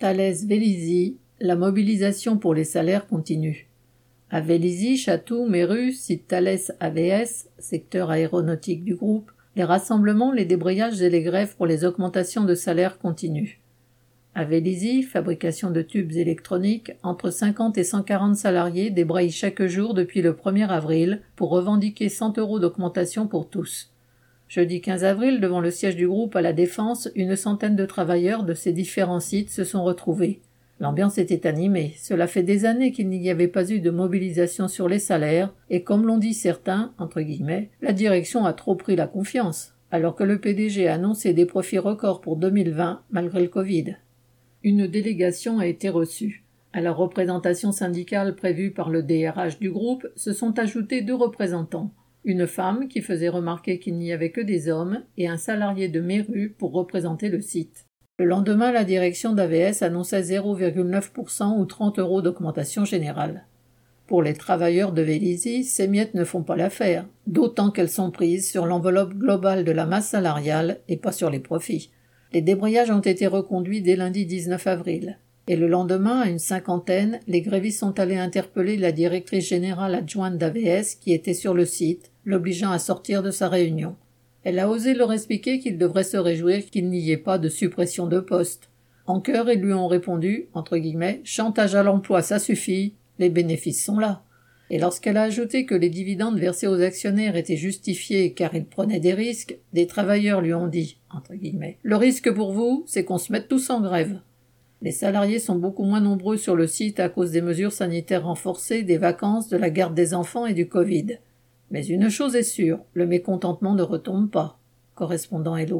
Thalès Vélizy, la mobilisation pour les salaires continue. À Vélizy, Chatou, Méru, site Thalès AVS, secteur aéronautique du groupe, les rassemblements, les débrayages et les grèves pour les augmentations de salaires continuent. À Vélizy, fabrication de tubes électroniques, entre 50 et 140 salariés débrayent chaque jour depuis le 1er avril pour revendiquer 100 euros d'augmentation pour tous. Jeudi 15 avril, devant le siège du groupe à la Défense, une centaine de travailleurs de ces différents sites se sont retrouvés. L'ambiance était animée. Cela fait des années qu'il n'y avait pas eu de mobilisation sur les salaires, et comme l'ont dit certains, la direction a trop pris la confiance, alors que le PDG a annoncé des profits records pour 2020 malgré le Covid. Une délégation a été reçue. À la représentation syndicale prévue par le DRH du groupe se sont ajoutés deux représentants. Une femme qui faisait remarquer qu'il n'y avait que des hommes et un salarié de Méru pour représenter le site. Le lendemain, la direction d'AVS annonçait 0,9% ou 30 euros d'augmentation générale. Pour les travailleurs de Vélizy, ces miettes ne font pas l'affaire, d'autant qu'elles sont prises sur l'enveloppe globale de la masse salariale et pas sur les profits. Les débrayages ont été reconduits dès lundi 19 avril. Et le lendemain, à une cinquantaine, les grévistes sont allés interpeller la directrice générale adjointe d'AVS qui était sur le site, l'obligeant à sortir de sa réunion. Elle a osé leur expliquer qu'ils devraient se réjouir qu'il n'y ait pas de suppression de poste. En chœur, ils lui ont répondu, entre guillemets, chantage à l'emploi, ça suffit, les bénéfices sont là et lorsqu'elle a ajouté que les dividendes versés aux actionnaires étaient justifiés car ils prenaient des risques, des travailleurs lui ont dit, entre guillemets, le risque pour vous, c'est qu'on se mette tous en grève. Les salariés sont beaucoup moins nombreux sur le site à cause des mesures sanitaires renforcées, des vacances, de la garde des enfants et du Covid. Mais une chose est sûre, le mécontentement ne retombe pas. Correspondant Hello.